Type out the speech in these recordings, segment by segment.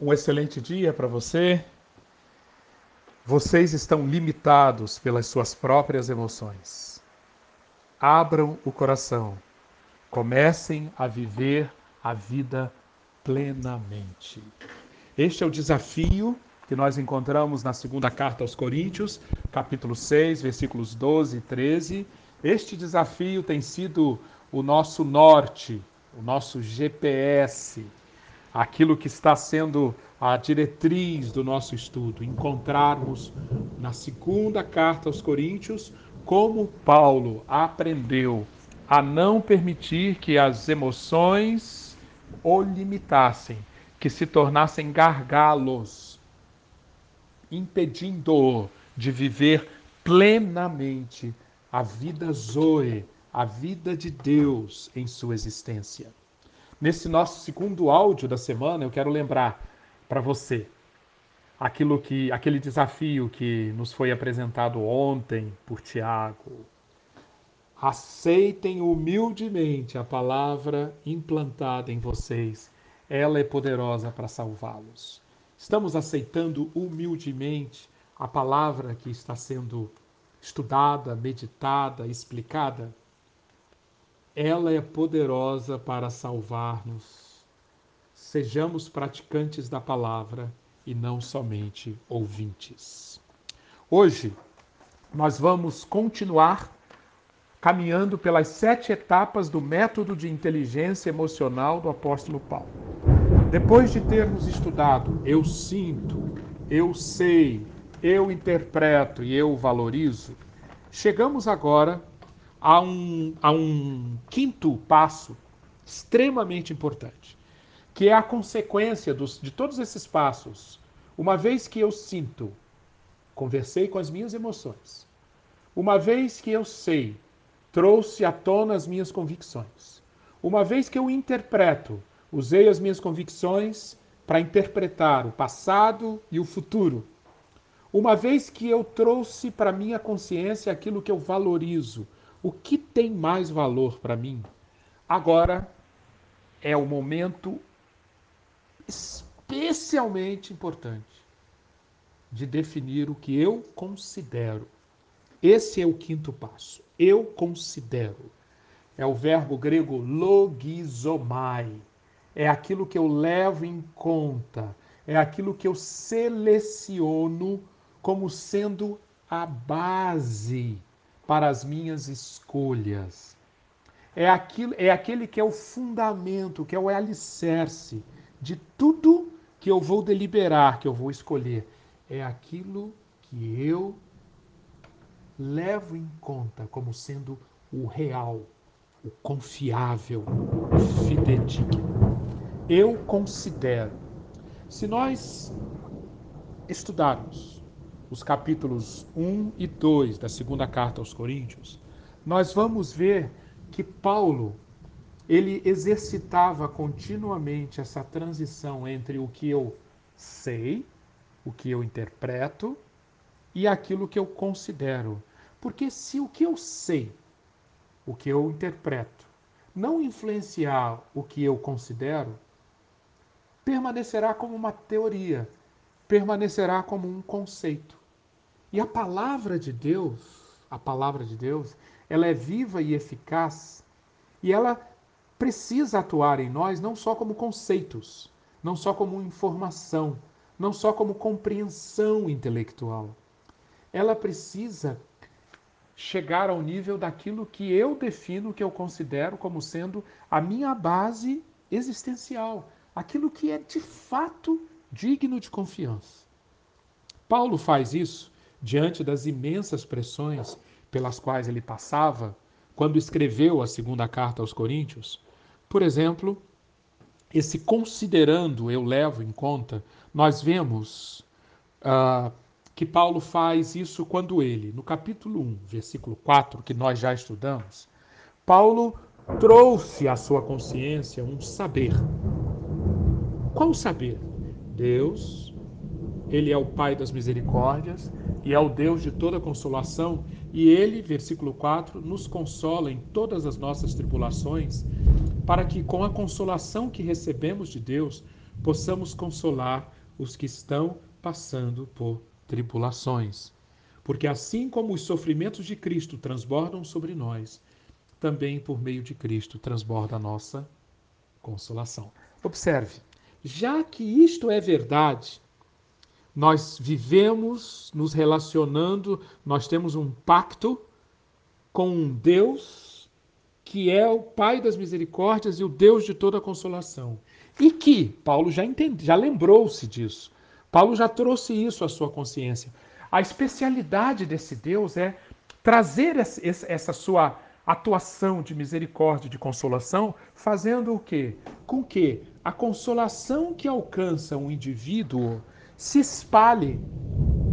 Um excelente dia para você. Vocês estão limitados pelas suas próprias emoções. Abram o coração. Comecem a viver a vida plenamente. Este é o desafio que nós encontramos na segunda carta aos Coríntios, capítulo 6, versículos 12 e 13. Este desafio tem sido o nosso norte, o nosso GPS aquilo que está sendo a diretriz do nosso estudo, encontrarmos na segunda carta aos Coríntios como Paulo aprendeu a não permitir que as emoções o limitassem, que se tornassem gargalos, impedindo-o de viver plenamente a vida Zoe, a vida de Deus em sua existência. Nesse nosso segundo áudio da semana, eu quero lembrar para você aquilo que aquele desafio que nos foi apresentado ontem por Tiago. Aceitem humildemente a palavra implantada em vocês. Ela é poderosa para salvá-los. Estamos aceitando humildemente a palavra que está sendo estudada, meditada, explicada? Ela é poderosa para salvar-nos. Sejamos praticantes da palavra e não somente ouvintes. Hoje, nós vamos continuar caminhando pelas sete etapas do método de inteligência emocional do apóstolo Paulo. Depois de termos estudado eu sinto, eu sei, eu interpreto e eu valorizo, chegamos agora a um, a um quinto passo extremamente importante, que é a consequência dos, de todos esses passos. Uma vez que eu sinto, conversei com as minhas emoções, uma vez que eu sei, trouxe à tona as minhas convicções, uma vez que eu interpreto, usei as minhas convicções para interpretar o passado e o futuro. Uma vez que eu trouxe para minha consciência aquilo que eu valorizo, o que tem mais valor para mim? Agora é o momento especialmente importante de definir o que eu considero. Esse é o quinto passo. Eu considero. É o verbo grego logizomai. É aquilo que eu levo em conta, é aquilo que eu seleciono como sendo a base para as minhas escolhas. É, aquilo, é aquele que é o fundamento, que é o alicerce de tudo que eu vou deliberar, que eu vou escolher. É aquilo que eu levo em conta como sendo o real, o confiável, o fidedigno. Eu considero. Se nós estudarmos os capítulos 1 e 2 da segunda carta aos Coríntios, nós vamos ver que Paulo ele exercitava continuamente essa transição entre o que eu sei, o que eu interpreto e aquilo que eu considero. Porque se o que eu sei, o que eu interpreto, não influenciar o que eu considero, permanecerá como uma teoria, permanecerá como um conceito. E a palavra de Deus, a palavra de Deus, ela é viva e eficaz e ela precisa atuar em nós não só como conceitos, não só como informação, não só como compreensão intelectual. Ela precisa chegar ao nível daquilo que eu defino, que eu considero como sendo a minha base existencial, aquilo que é de fato digno de confiança. Paulo faz isso diante das imensas pressões pelas quais ele passava quando escreveu a segunda carta aos Coríntios. Por exemplo, esse considerando eu levo em conta, nós vemos uh, que Paulo faz isso quando ele, no capítulo 1, versículo 4, que nós já estudamos, Paulo trouxe à sua consciência um saber. Qual saber? Deus, ele é o Pai das misericórdias, e é o Deus de toda consolação, e ele, versículo 4, nos consola em todas as nossas tribulações, para que com a consolação que recebemos de Deus, possamos consolar os que estão passando por tribulações. Porque assim como os sofrimentos de Cristo transbordam sobre nós, também por meio de Cristo transborda a nossa consolação. Observe, já que isto é verdade, nós vivemos nos relacionando, nós temos um pacto com um Deus que é o Pai das misericórdias e o Deus de toda consolação. E que Paulo já entende, já lembrou-se disso. Paulo já trouxe isso à sua consciência. A especialidade desse Deus é trazer essa sua atuação de misericórdia, de consolação, fazendo o quê? Com que a consolação que alcança um indivíduo se espalhe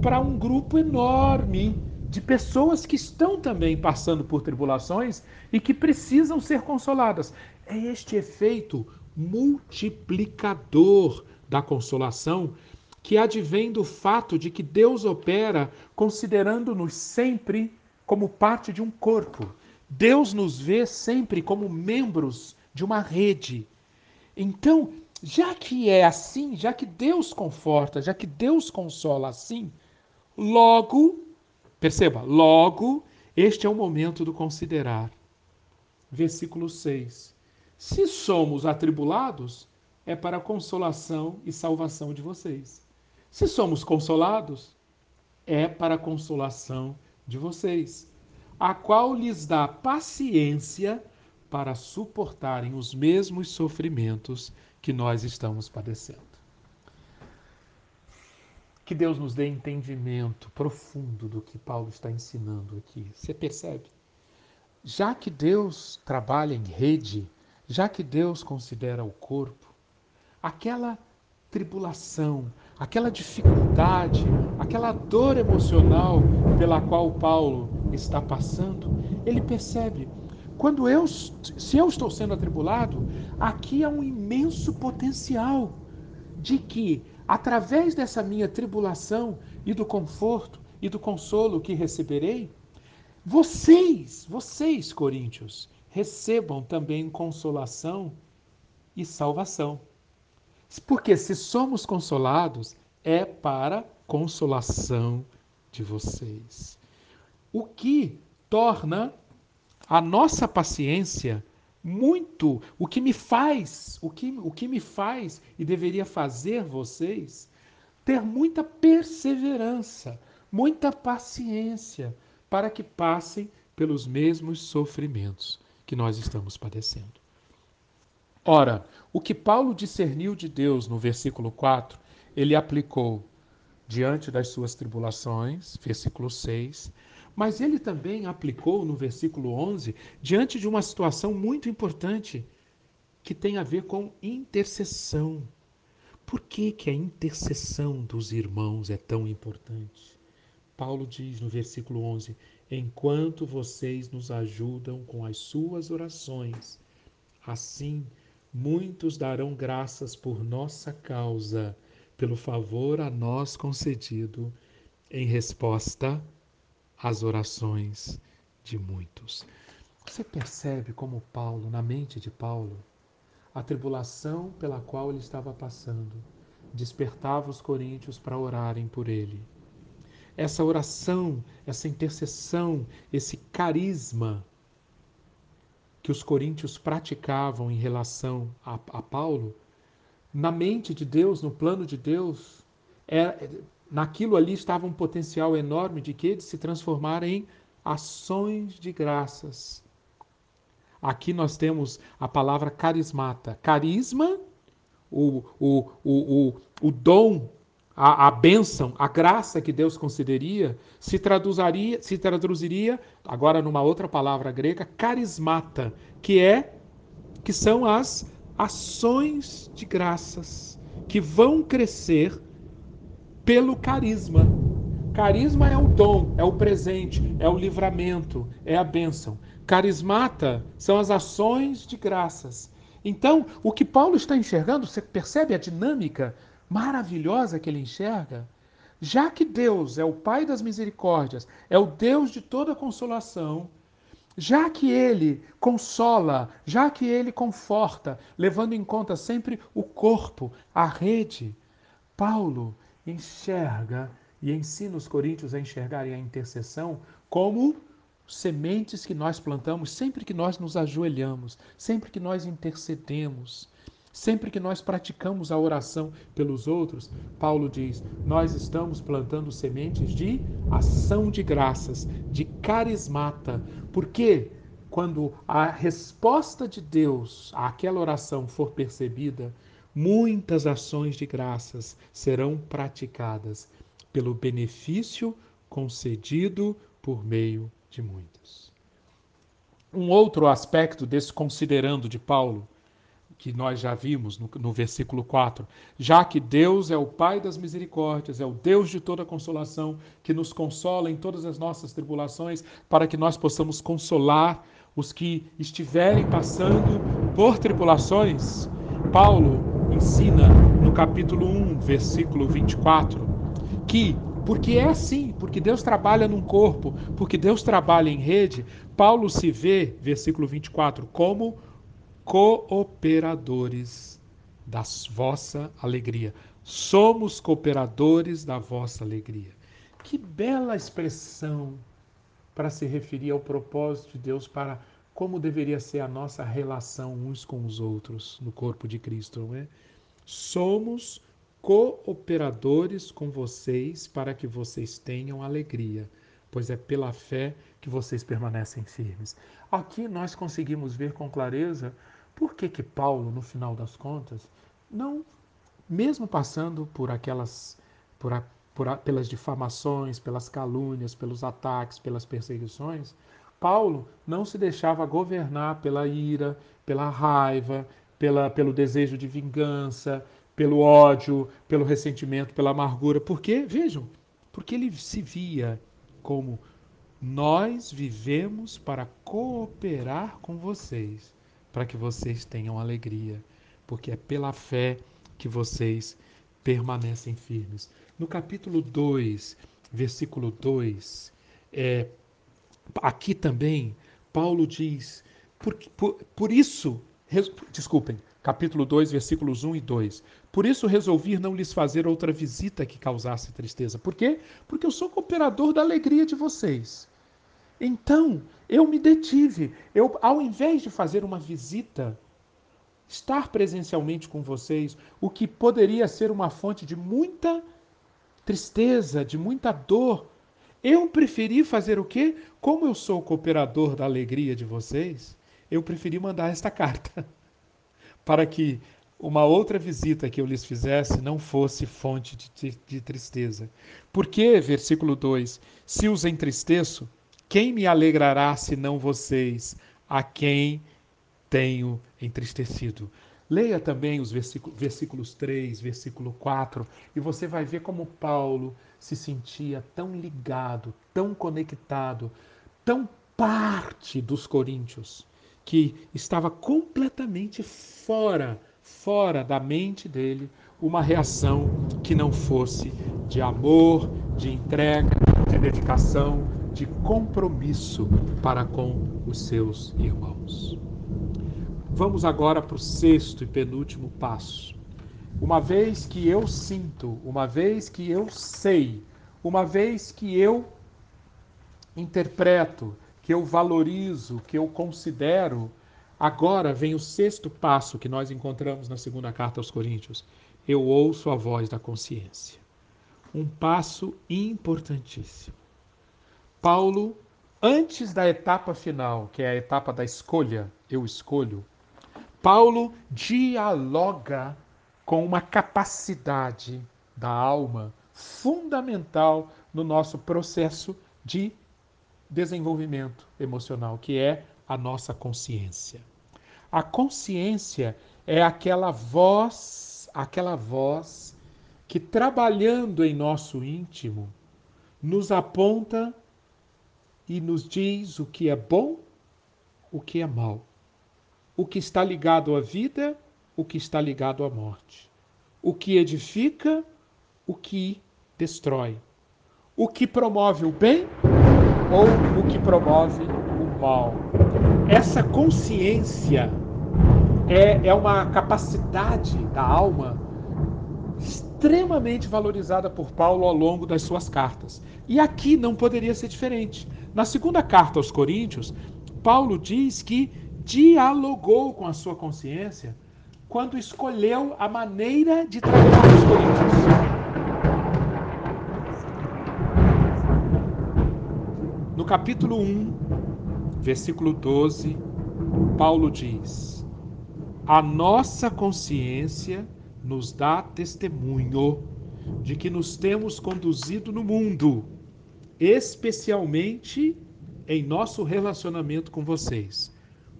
para um grupo enorme de pessoas que estão também passando por tribulações e que precisam ser consoladas. É este efeito multiplicador da consolação que advém do fato de que Deus opera considerando-nos sempre como parte de um corpo. Deus nos vê sempre como membros de uma rede. Então, já que é assim, já que Deus conforta, já que Deus consola assim, logo, perceba, logo, este é o momento do considerar. Versículo 6. Se somos atribulados, é para a consolação e salvação de vocês. Se somos consolados, é para a consolação de vocês, a qual lhes dá paciência para suportarem os mesmos sofrimentos que nós estamos padecendo. Que Deus nos dê entendimento profundo do que Paulo está ensinando aqui. Você percebe? Já que Deus trabalha em rede, já que Deus considera o corpo, aquela tribulação, aquela dificuldade, aquela dor emocional pela qual Paulo está passando, ele percebe quando eu, se eu estou sendo atribulado, aqui há um imenso potencial de que, através dessa minha tribulação e do conforto e do consolo que receberei, vocês, vocês, coríntios, recebam também consolação e salvação. Porque se somos consolados, é para consolação de vocês. O que torna a nossa paciência muito o que me faz, o que, o que me faz e deveria fazer vocês ter muita perseverança, muita paciência para que passem pelos mesmos sofrimentos que nós estamos padecendo. Ora, o que Paulo discerniu de Deus no versículo 4, ele aplicou diante das suas tribulações, versículo 6, mas ele também aplicou no versículo 11 diante de uma situação muito importante que tem a ver com intercessão. Por que, que a intercessão dos irmãos é tão importante? Paulo diz no versículo 11: Enquanto vocês nos ajudam com as suas orações, assim muitos darão graças por nossa causa, pelo favor a nós concedido, em resposta as orações de muitos. Você percebe como Paulo, na mente de Paulo, a tribulação pela qual ele estava passando despertava os coríntios para orarem por ele. Essa oração, essa intercessão, esse carisma que os coríntios praticavam em relação a, a Paulo, na mente de Deus, no plano de Deus, é, naquilo ali estava um potencial enorme de que de se transformar em ações de graças. Aqui nós temos a palavra carismata. Carisma, o, o, o, o, o dom, a, a bênção, a graça que Deus concederia, se traduziria, se traduziria, agora numa outra palavra grega, carismata, que é que são as ações de graças que vão crescer pelo carisma. Carisma é o dom, é o presente, é o livramento, é a bênção. Carismata são as ações de graças. Então, o que Paulo está enxergando, você percebe a dinâmica maravilhosa que ele enxerga? Já que Deus é o Pai das misericórdias, é o Deus de toda consolação, já que ele consola, já que ele conforta, levando em conta sempre o corpo, a rede, Paulo enxerga e ensina os coríntios a enxergarem a intercessão como sementes que nós plantamos sempre que nós nos ajoelhamos, sempre que nós intercedemos, sempre que nós praticamos a oração pelos outros. Paulo diz: nós estamos plantando sementes de ação de graças, de carismata, porque quando a resposta de Deus àquela oração for percebida, muitas ações de graças serão praticadas pelo benefício concedido por meio de muitos. Um outro aspecto desse considerando de Paulo, que nós já vimos no, no, versículo 4, já que Deus é o Pai das misericórdias, é o Deus de toda consolação, que nos consola em todas as nossas tribulações, para que nós possamos consolar os que estiverem passando por tribulações. Paulo ensina no capítulo 1, versículo 24, que porque é assim, porque Deus trabalha num corpo, porque Deus trabalha em rede. Paulo se vê, versículo 24, como cooperadores da vossa alegria. Somos cooperadores da vossa alegria. Que bela expressão para se referir ao propósito de Deus para como deveria ser a nossa relação uns com os outros no corpo de Cristo, não é? Somos cooperadores com vocês para que vocês tenham alegria, pois é pela fé que vocês permanecem firmes. Aqui nós conseguimos ver com clareza por que, que Paulo, no final das contas, não, mesmo passando por aquelas, por, a, por a, pelas difamações, pelas calúnias, pelos ataques, pelas perseguições, Paulo não se deixava governar pela ira, pela raiva, pela, pelo desejo de vingança, pelo ódio, pelo ressentimento, pela amargura. Por quê? Vejam, porque ele se via como nós vivemos para cooperar com vocês, para que vocês tenham alegria, porque é pela fé que vocês permanecem firmes. No capítulo 2, versículo 2, é, aqui também, Paulo diz: por, por, por isso, res, desculpem, capítulo 2, versículos 1 e 2. Por isso resolvi não lhes fazer outra visita que causasse tristeza. Por quê? Porque eu sou cooperador da alegria de vocês. Então, eu me detive. Eu, ao invés de fazer uma visita, estar presencialmente com vocês, o que poderia ser uma fonte de muita tristeza, de muita dor, eu preferi fazer o quê? Como eu sou cooperador da alegria de vocês, eu preferi mandar esta carta para que uma outra visita que eu lhes fizesse não fosse fonte de, de tristeza. Porque, versículo 2: Se os entristeço, quem me alegrará senão vocês, a quem tenho entristecido? Leia também os versículos, versículos 3, versículo 4, e você vai ver como Paulo se sentia tão ligado, tão conectado, tão parte dos coríntios que estava completamente fora, fora da mente dele, uma reação que não fosse de amor, de entrega, de dedicação, de compromisso para com os seus irmãos. Vamos agora para o sexto e penúltimo passo. Uma vez que eu sinto, uma vez que eu sei, uma vez que eu interpreto, que eu valorizo, que eu considero. Agora vem o sexto passo que nós encontramos na segunda carta aos Coríntios. Eu ouço a voz da consciência. Um passo importantíssimo. Paulo, antes da etapa final, que é a etapa da escolha, eu escolho, Paulo dialoga com uma capacidade da alma fundamental no nosso processo de desenvolvimento emocional, que é a nossa consciência. A consciência é aquela voz, aquela voz que trabalhando em nosso íntimo nos aponta e nos diz o que é bom, o que é mal, o que está ligado à vida, o que está ligado à morte, o que edifica, o que destrói, o que promove o bem ou o que promove o mal. Essa consciência é, é uma capacidade da alma extremamente valorizada por Paulo ao longo das suas cartas. E aqui não poderia ser diferente. Na segunda carta aos Coríntios, Paulo diz que dialogou com a sua consciência quando escolheu a maneira de tratar os Coríntios. No capítulo 1, versículo 12, Paulo diz: A nossa consciência nos dá testemunho de que nos temos conduzido no mundo, especialmente em nosso relacionamento com vocês,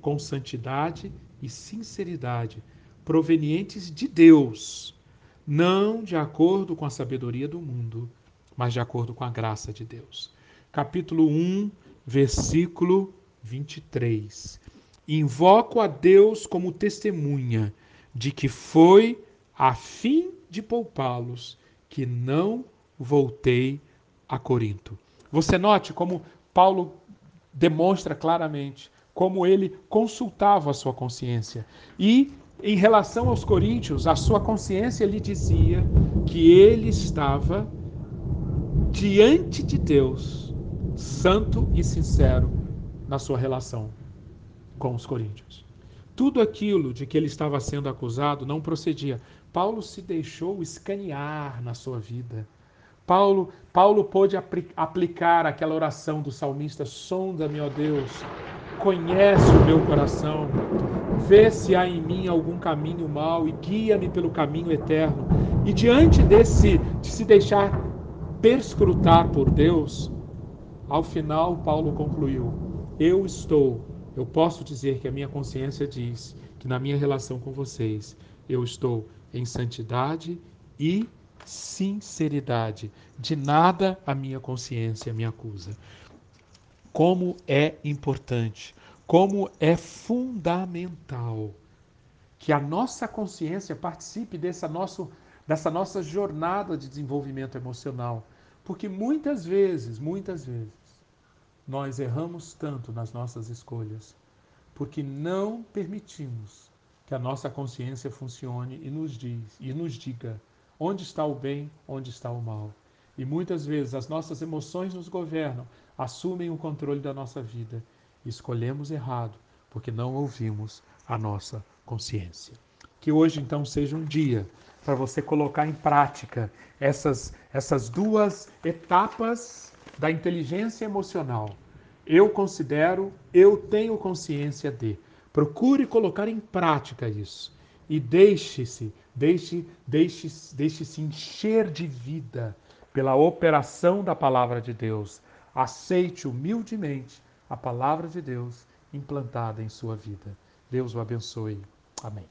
com santidade e sinceridade, provenientes de Deus, não de acordo com a sabedoria do mundo, mas de acordo com a graça de Deus. Capítulo 1, versículo 23. Invoco a Deus como testemunha de que foi a fim de poupá-los, que não voltei a Corinto. Você note como Paulo demonstra claramente como ele consultava a sua consciência. E em relação aos coríntios, a sua consciência lhe dizia que ele estava diante de Deus, santo e sincero na sua relação com os coríntios. Tudo aquilo de que ele estava sendo acusado não procedia. Paulo se deixou escanear na sua vida. Paulo, Paulo pôde aplicar aquela oração do salmista: sonda-me, ó Deus, conhece o meu coração, vê se há em mim algum caminho mau e guia-me pelo caminho eterno. E diante desse de se deixar perscrutar por Deus, ao final Paulo concluiu: Eu estou, eu posso dizer que a minha consciência diz que na minha relação com vocês eu estou em santidade e sinceridade. De nada a minha consciência me acusa. Como é importante, como é fundamental que a nossa consciência participe dessa, nosso, dessa nossa jornada de desenvolvimento emocional. Porque muitas vezes, muitas vezes, nós erramos tanto nas nossas escolhas porque não permitimos que a nossa consciência funcione e nos diz e nos diga onde está o bem, onde está o mal. E muitas vezes as nossas emoções nos governam, assumem o controle da nossa vida. E escolhemos errado, porque não ouvimos a nossa consciência. Que hoje então seja um dia para você colocar em prática essas, essas duas etapas da inteligência emocional. Eu considero, eu tenho consciência de. Procure colocar em prática isso e deixe-se, deixe, deixe, deixe-se encher de vida pela operação da palavra de Deus. Aceite humildemente a palavra de Deus implantada em sua vida. Deus o abençoe. Amém.